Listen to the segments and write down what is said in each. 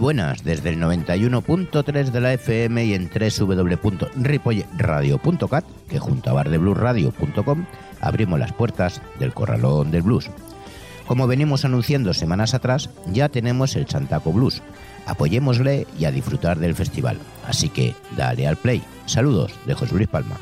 Buenas, desde el 91.3 de la FM y en www.ripoyradio.cat, que junto a bardebluesradio.com abrimos las puertas del Corralón del Blues. Como venimos anunciando semanas atrás, ya tenemos el Chantaco Blues. Apoyémosle y a disfrutar del festival. Así que dale al play. Saludos de José Luis Palma.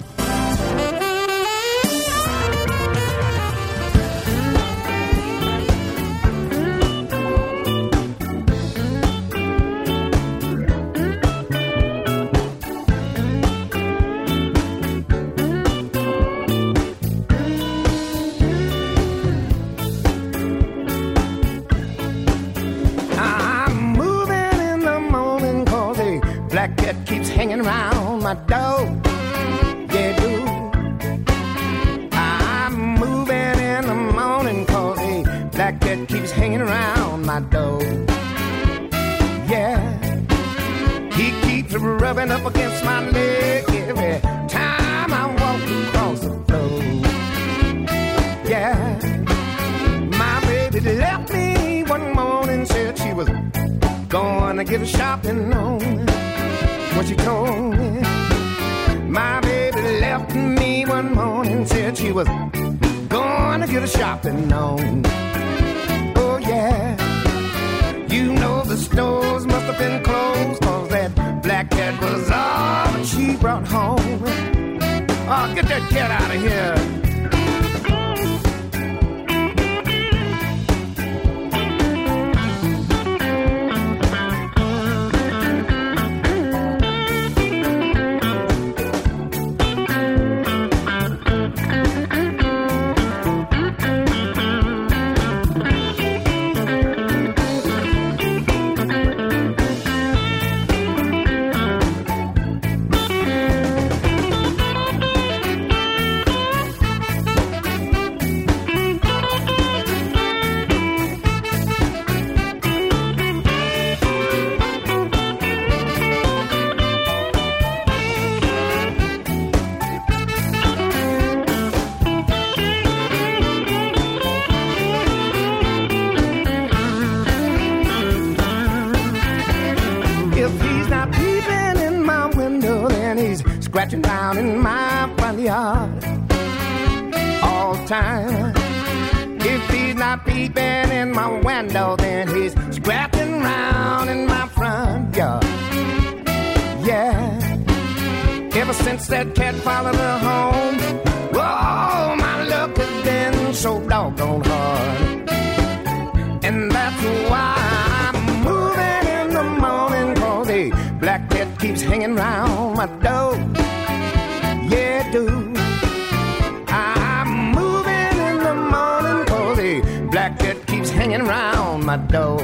black that keeps hanging around my door.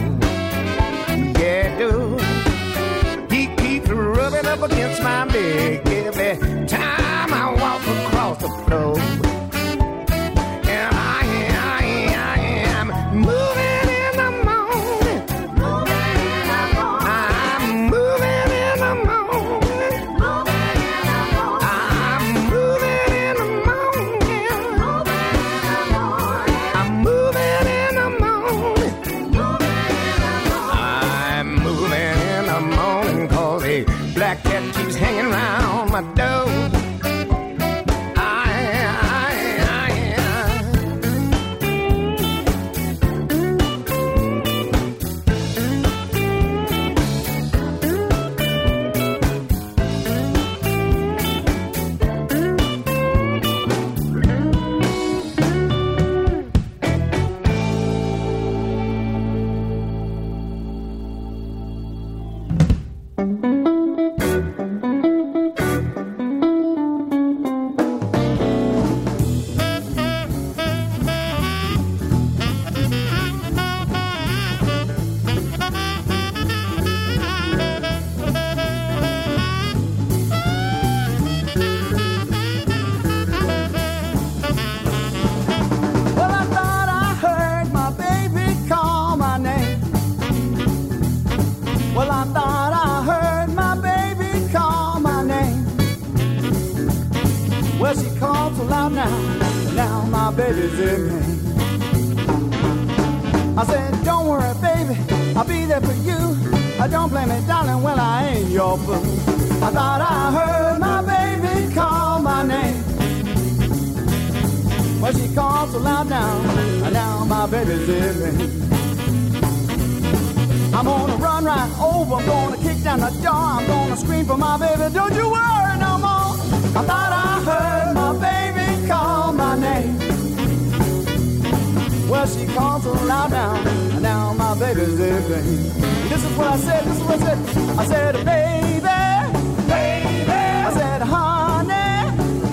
Yeah, do. He keeps rubbing up against my leg every time I walk across the floor. man. I said, don't worry, baby, I'll be there for you. I don't blame me, darling, well, I ain't your fool. I thought I heard my baby call my name. Well, she called so loud now, and now my baby's in me. I'm gonna run right over, I'm gonna kick down the door, I'm gonna scream for my baby, don't you worry no more. I thought I heard my baby call my name. Well, she so loud now, and now my baby's living. This is what I said, this is what I said. I said, baby, baby. I said, honey,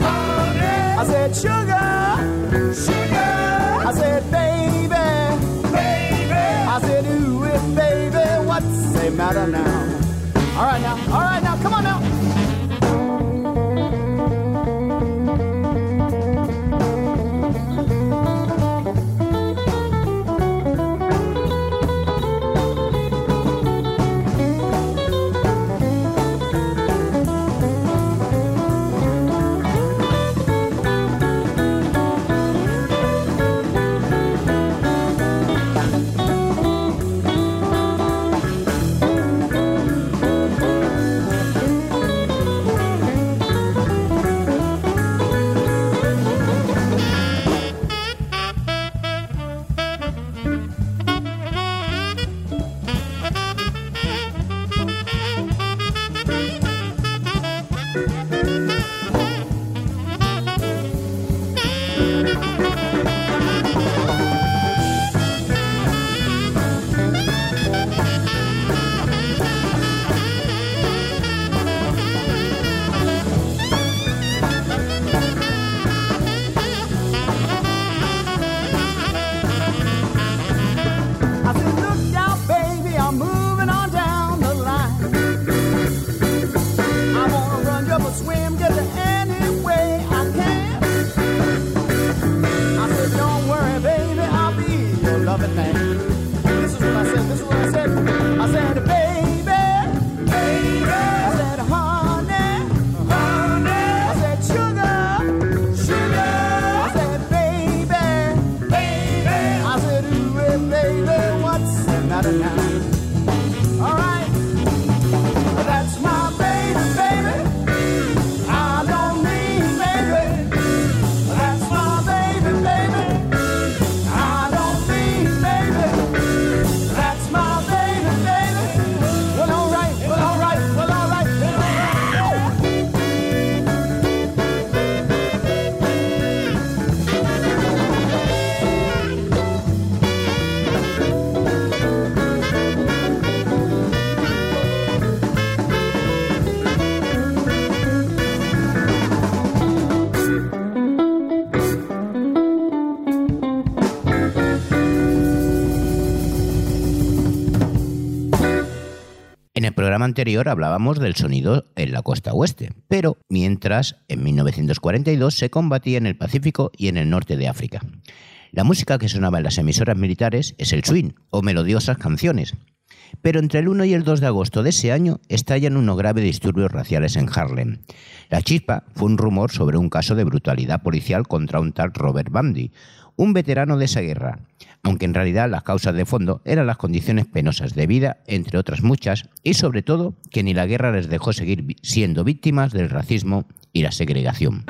honey. I said, sugar, sugar. I said, baby, baby. I said, ooh, baby, what's the matter now? All right now, all right now, come on now. Anterior hablábamos del sonido en la costa oeste, pero mientras en 1942 se combatía en el Pacífico y en el norte de África. La música que sonaba en las emisoras militares es el swing o melodiosas canciones. Pero entre el 1 y el 2 de agosto de ese año estallan unos graves disturbios raciales en Harlem. La chispa fue un rumor sobre un caso de brutalidad policial contra un tal Robert Bundy, un veterano de esa guerra, aunque en realidad las causas de fondo eran las condiciones penosas de vida, entre otras muchas, y sobre todo que ni la guerra les dejó seguir siendo víctimas del racismo y la segregación.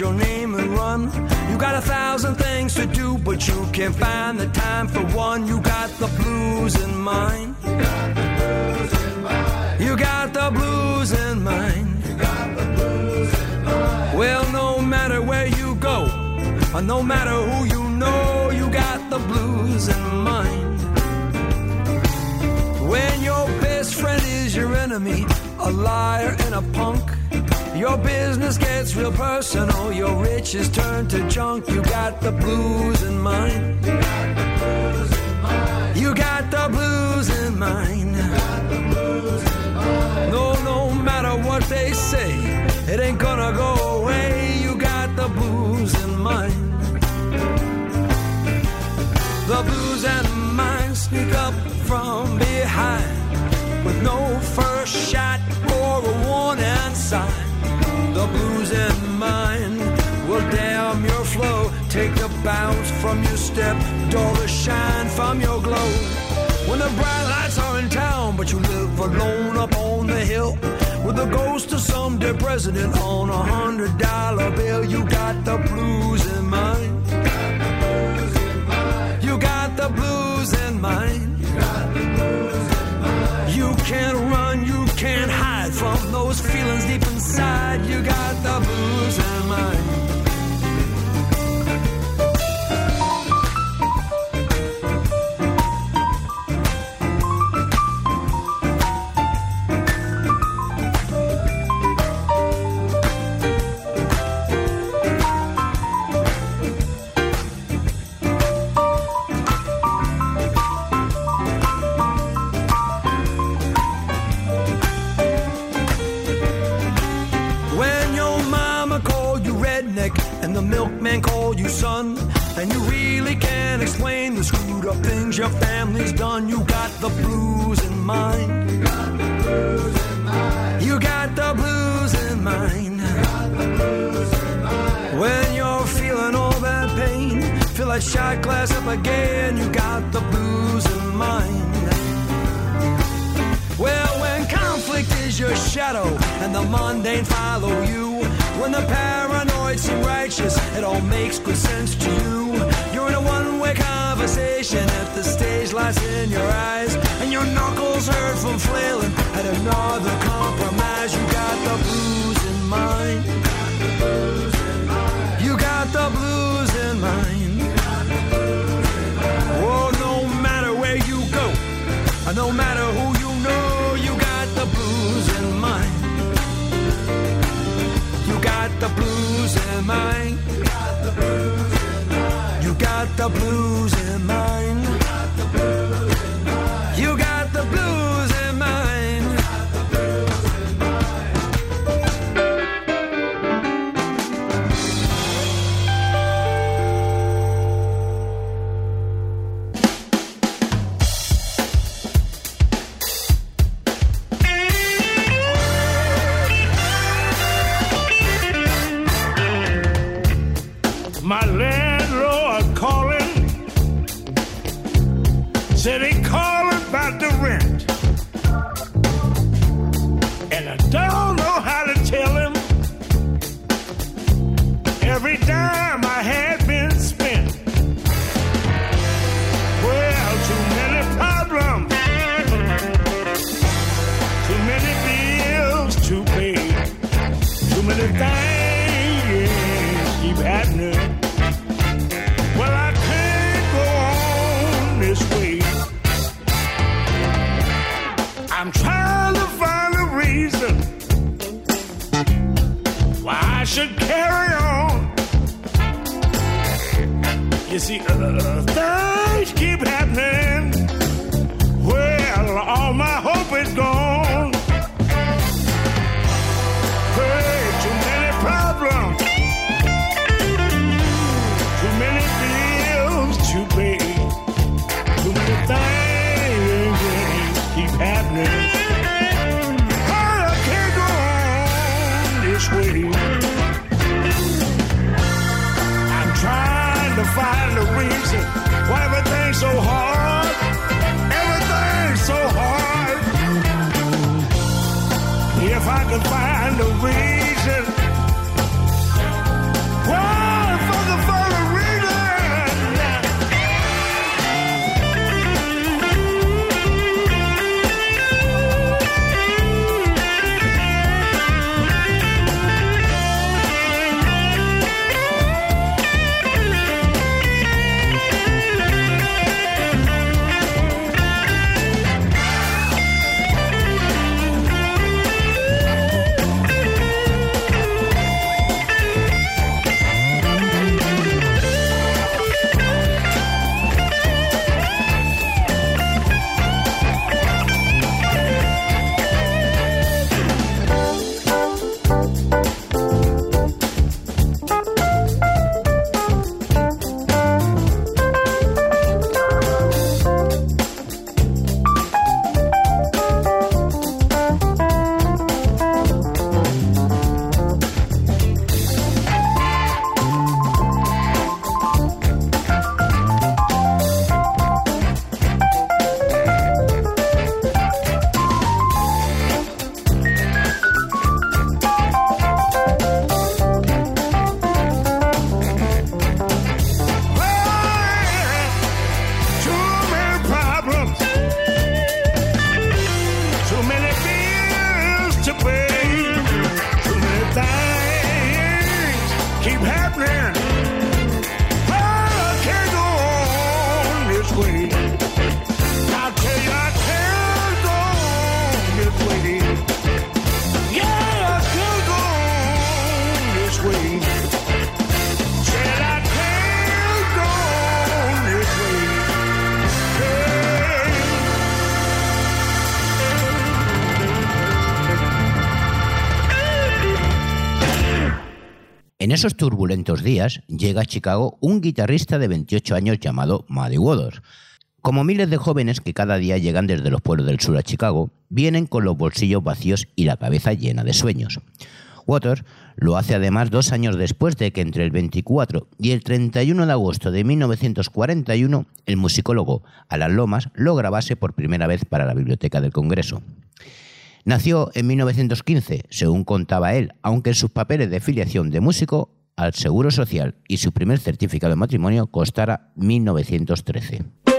Your name and run. You got a thousand things to do, but you can't find the time for one. You got the blues in mind. You got the blues in mind. You got the blues in. Well, no matter where you go, or no matter who you know, you got the blues in mind. When your best friend is your enemy, a liar and a punk, your business gets real personal, your riches turn to junk. You got the blues in mind. You got the blues in mind. No no matter what they say, It ain't gonna go away. You got the blues in mind. The blues and mine sneak up from behind with no first shot Take the bounce from your step, dull the shine from your glow. When the bright lights are in town, but you live alone up on the hill. With the ghost of some dead president on a hundred dollar bill, you got the blues in mind. You got the blues in mind. You can't run, you can't hide from those feelings deep inside. You got the blues in mind. Blues in mind. You got the blues in mind. Got the blues in mind. When you're feeling all that pain, feel like shot glass up again, you got the blues in mind. Well, when conflict is your shadow and the mundane follow you, when the paranoid seem righteous, it all makes good sense to you. One-way conversation if the stage lights in your eyes and your knuckles hurt from flailing at another compromise. You got the blues in mind. You got the blues in mind. Oh, no matter where you go, no matter who you know, you got the blues in mind. You got the blues in mind. You got the blues the blues in mind. See, uh, things esos turbulentos días llega a Chicago un guitarrista de 28 años llamado Muddy Waters. Como miles de jóvenes que cada día llegan desde los pueblos del sur a Chicago, vienen con los bolsillos vacíos y la cabeza llena de sueños. Waters lo hace además dos años después de que entre el 24 y el 31 de agosto de 1941 el musicólogo Alan Lomas lo grabase por primera vez para la Biblioteca del Congreso. Nació en 1915, según contaba él, aunque en sus papeles de filiación de músico al Seguro Social y su primer certificado de matrimonio costara 1.913.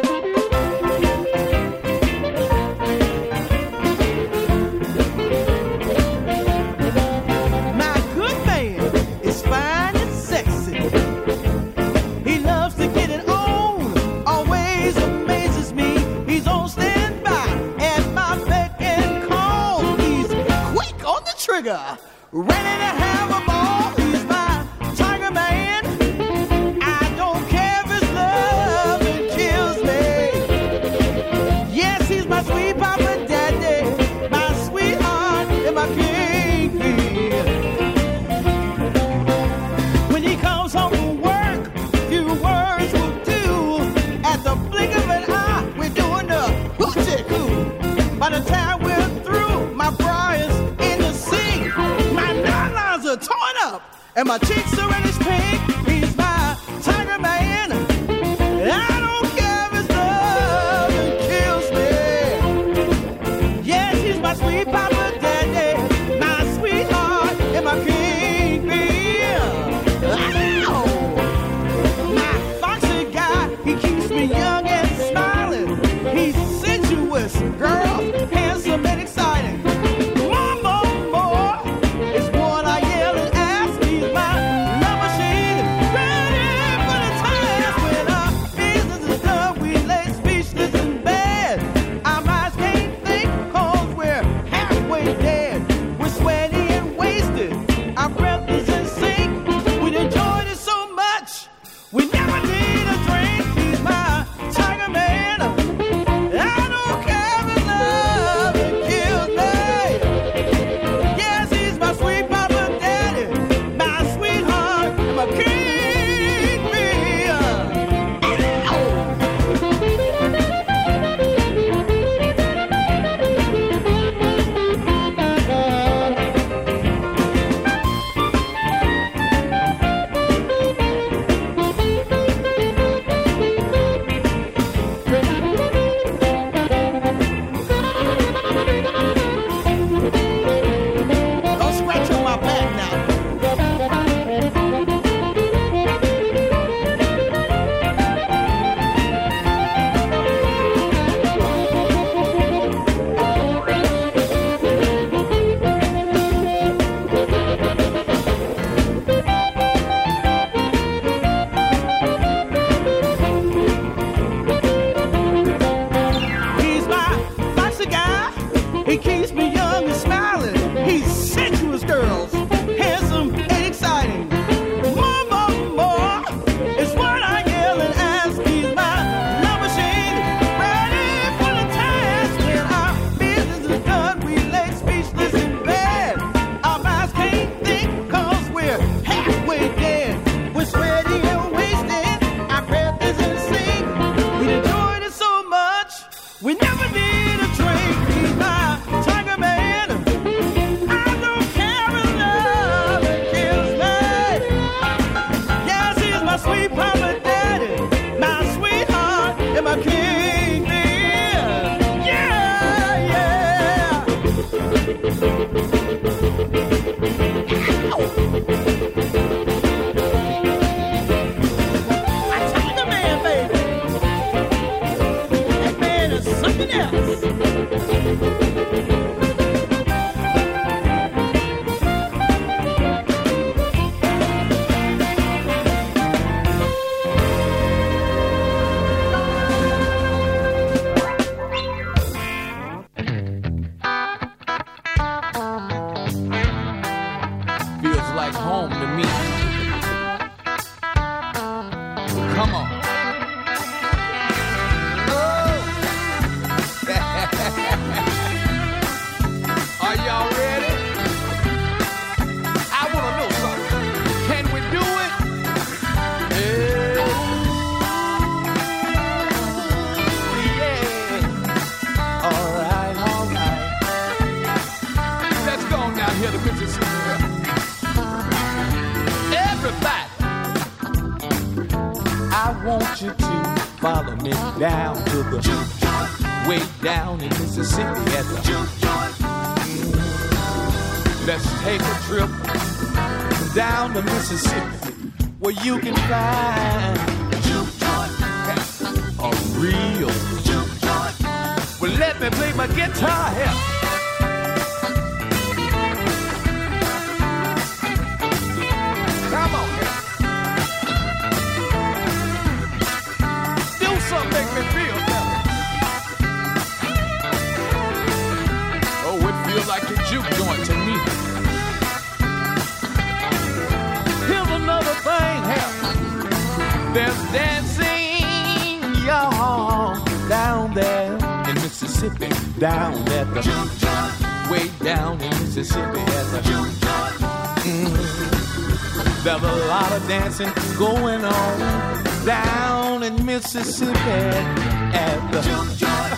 Mississippi, down at the juke joint, way down in Mississippi at the juke joint. Mmm, There's a lot of dancing going on down in Mississippi at the juke joint.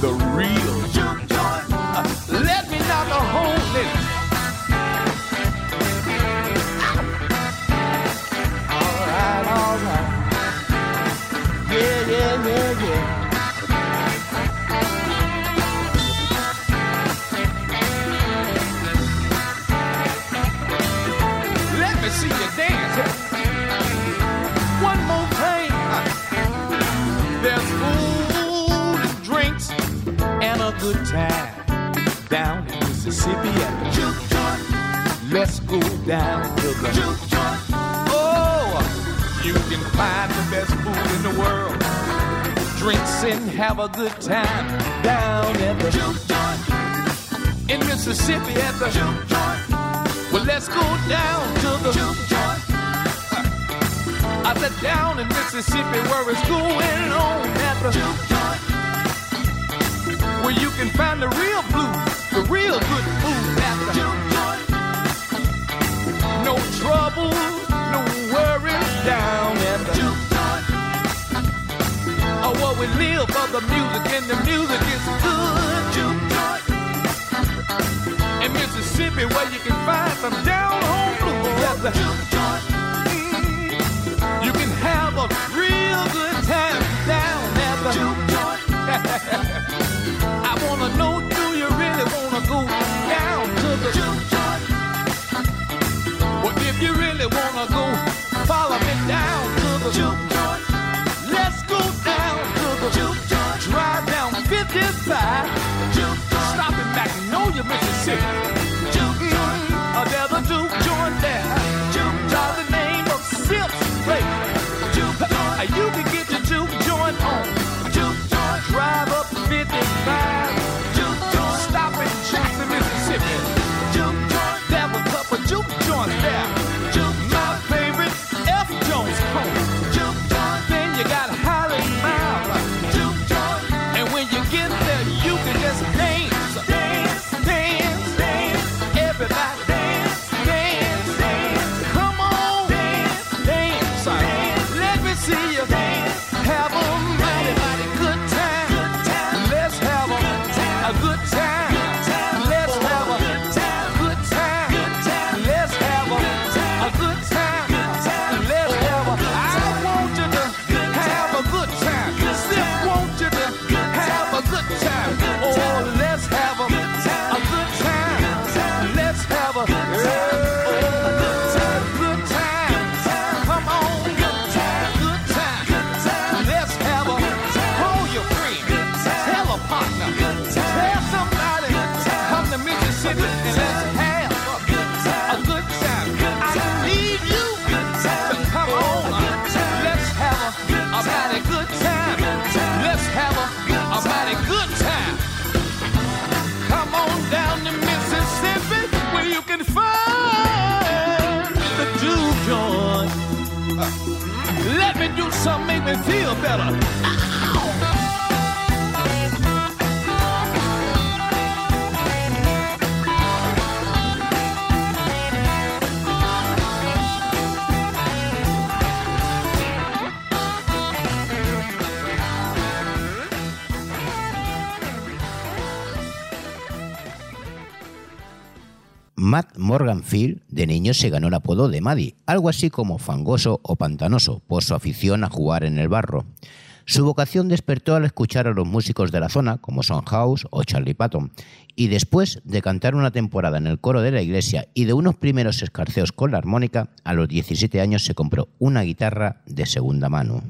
the real down in Mississippi at the juke joint. Let's go down to the juke joint. Oh, you can find the best food in the world. Drinks and have a good time down at the juke joint. In Mississippi at the juke joint. Well, let's go down to the juke joint. I said down in Mississippi where it's going on at the juke joint where you can find the real blues, the real good blues at the juke joint. No trouble, no worries down at the juke joint. Oh, what we live for the music, and the music is good juke joint In Mississippi, where you can find some down home blues at the juke joint. 就 feel Matt Morganfield de niño se ganó el apodo de Maddie, algo así como fangoso o pantanoso, por su afición a jugar en el barro. Su vocación despertó al escuchar a los músicos de la zona, como Son House o Charlie Patton, y después de cantar una temporada en el coro de la iglesia y de unos primeros escarceos con la armónica, a los 17 años se compró una guitarra de segunda mano.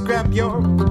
Grab your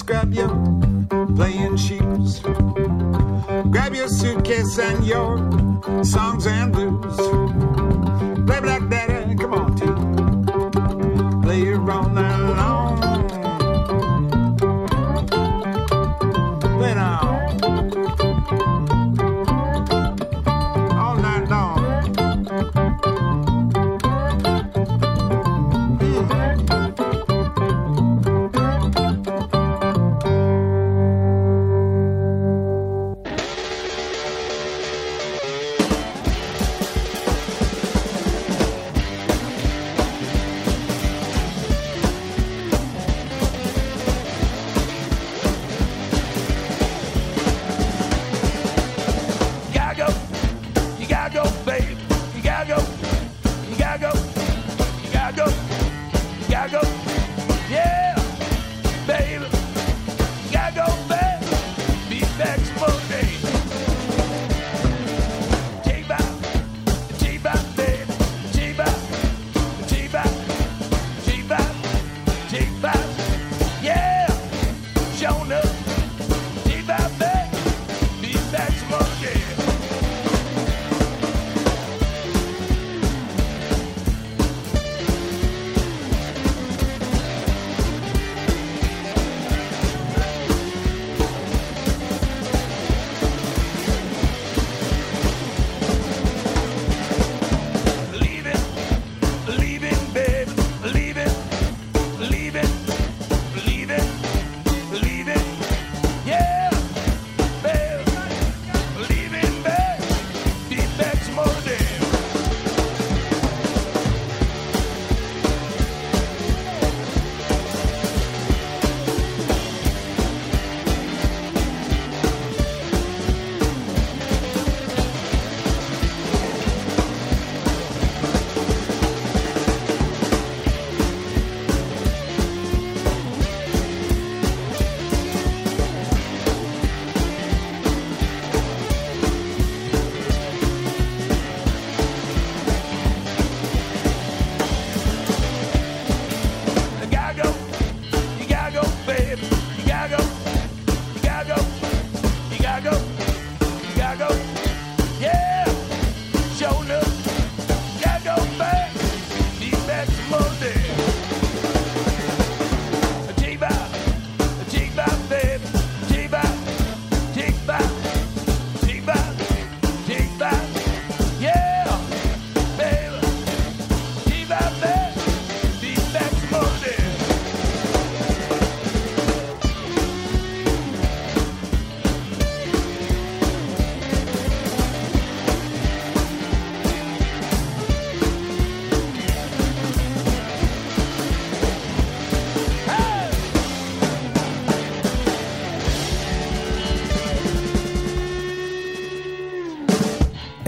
grab your playing shoes. Grab your suitcase and your songs and blues.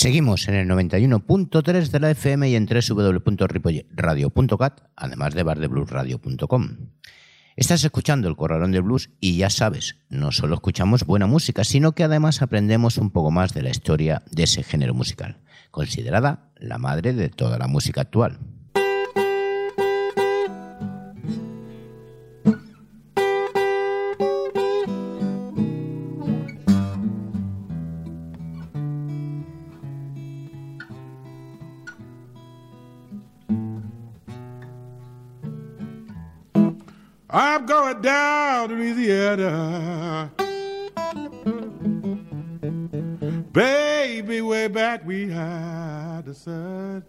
Seguimos en el 91.3 de la FM y en www.ripoyradio.cat, además de bardebluesradio.com. Estás escuchando el Corralón de Blues y ya sabes, no solo escuchamos buena música, sino que además aprendemos un poco más de la historia de ese género musical, considerada la madre de toda la música actual. Going down to Louisiana. Baby, way back we had the sun.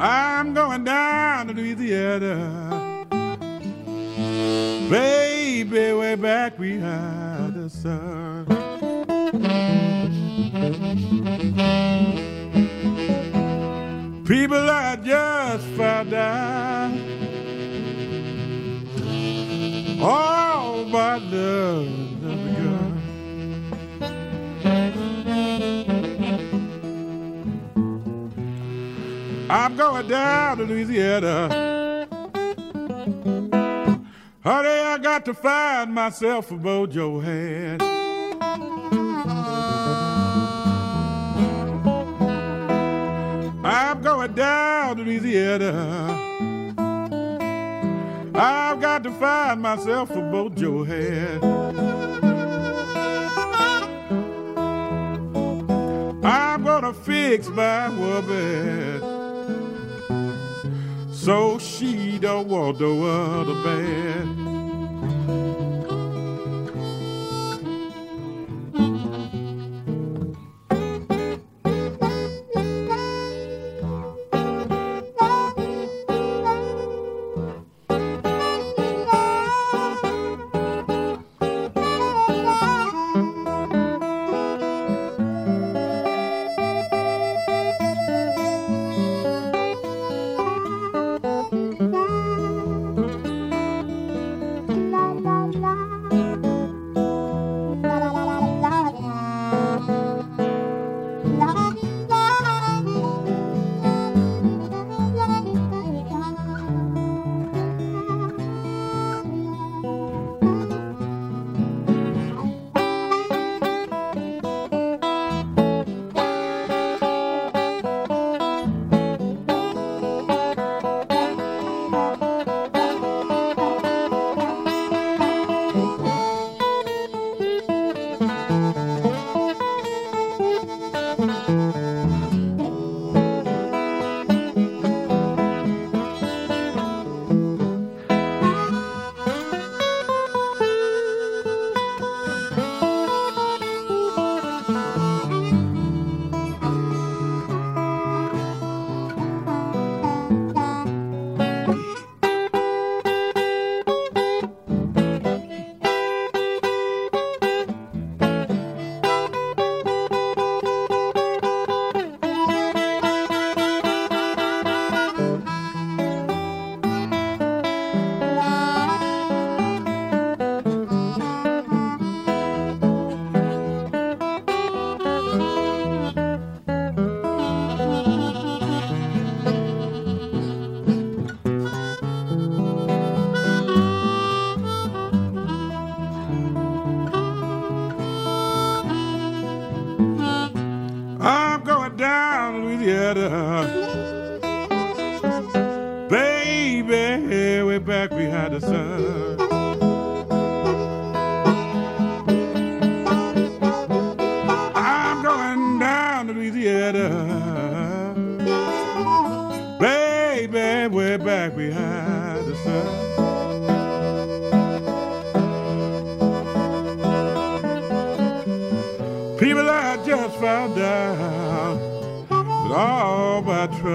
I'm going down to Louisiana. Baby, way back we had the sun. People I just found out all my love has begun. I'm going down to Louisiana. Honey, I got to find myself a mojo hand. I'm going down to Louisiana. I've got to find myself a mojo hand. I'm gonna fix my woman so she don't want no other man.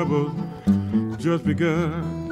troubles just begun.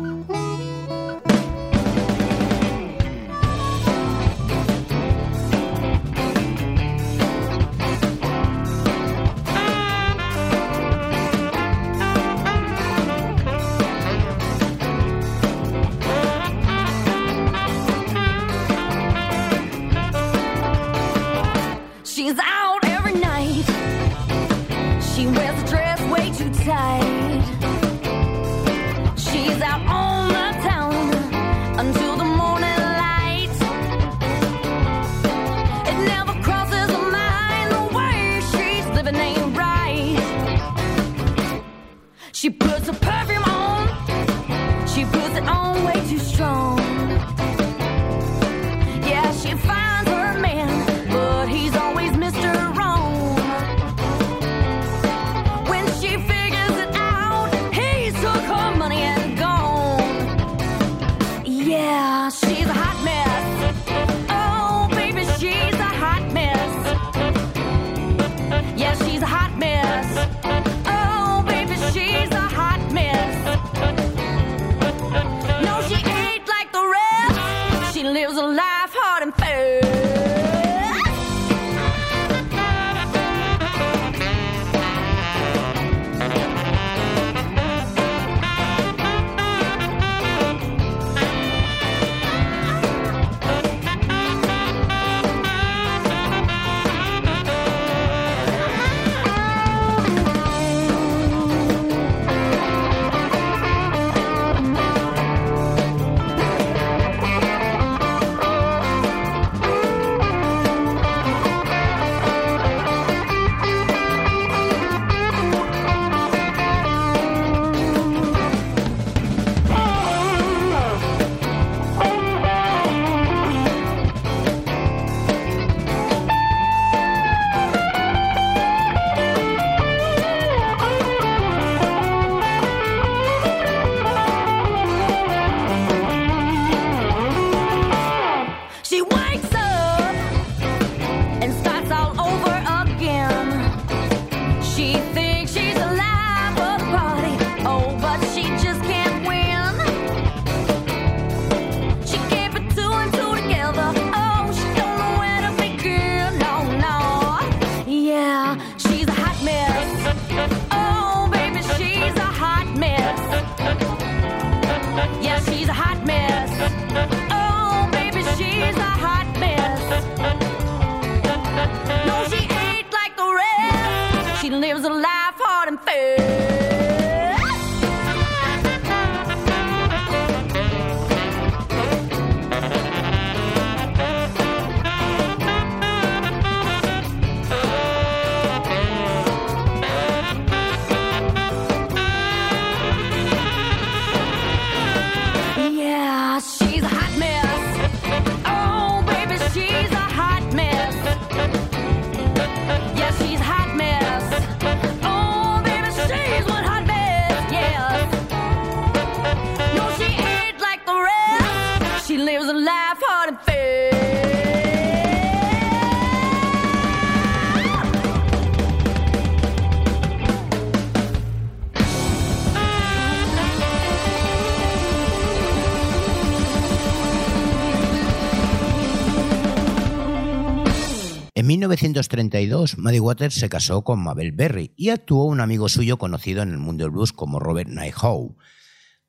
1932, Muddy Waters se casó con Mabel Berry y actuó un amigo suyo conocido en el mundo del blues como Robert Nighthawk.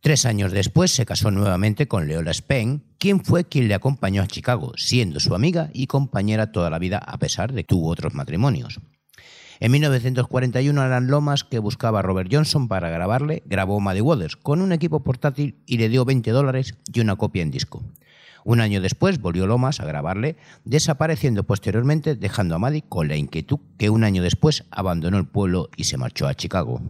Tres años después se casó nuevamente con Leola Spain, quien fue quien le acompañó a Chicago, siendo su amiga y compañera toda la vida a pesar de que tuvo otros matrimonios. En 1941, Alan Lomas, que buscaba a Robert Johnson para grabarle, grabó Muddy Waters con un equipo portátil y le dio 20 dólares y una copia en disco. Un año después volvió Lomas a grabarle, desapareciendo posteriormente dejando a Maddy con la inquietud que un año después abandonó el pueblo y se marchó a Chicago.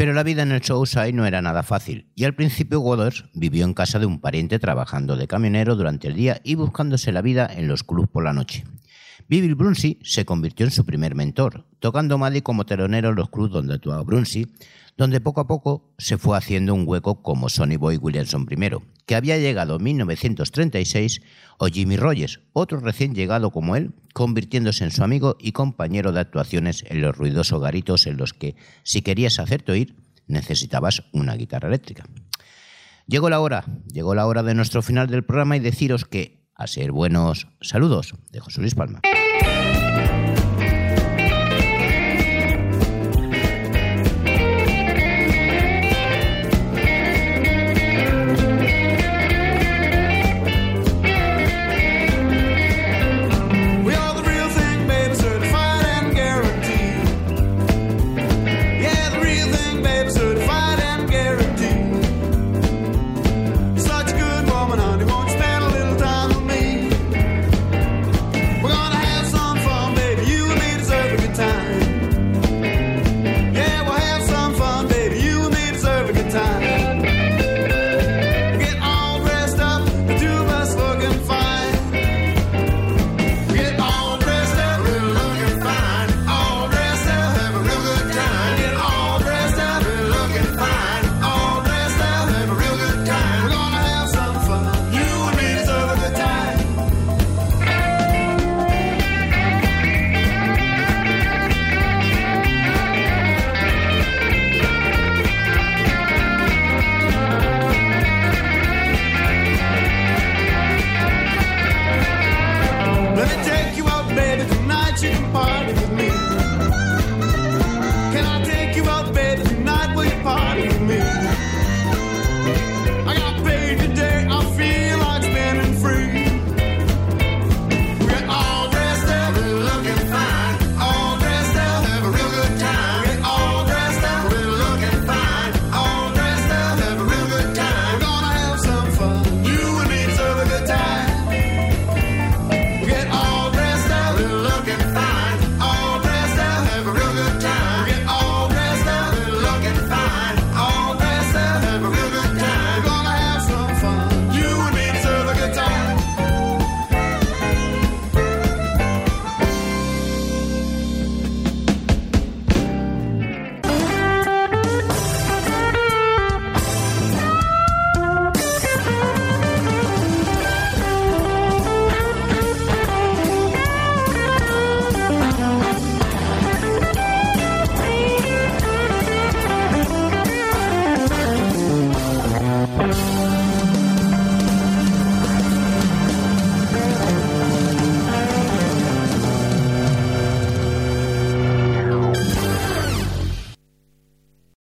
Pero la vida en el Showside no era nada fácil, y al principio Waters vivió en casa de un pariente trabajando de camionero durante el día y buscándose la vida en los clubs por la noche. Bill Brunsey se convirtió en su primer mentor, tocando Maddie como telonero en los clubs donde actuaba Brunsey, donde poco a poco se fue haciendo un hueco como Sonny Boy Williamson I, que había llegado en 1936, o Jimmy Rogers, otro recién llegado como él, convirtiéndose en su amigo y compañero de actuaciones en los ruidosos garitos en los que, si querías hacerte oír, necesitabas una guitarra eléctrica. Llegó la hora, llegó la hora de nuestro final del programa y deciros que, a ser buenos, saludos de José Luis Palma.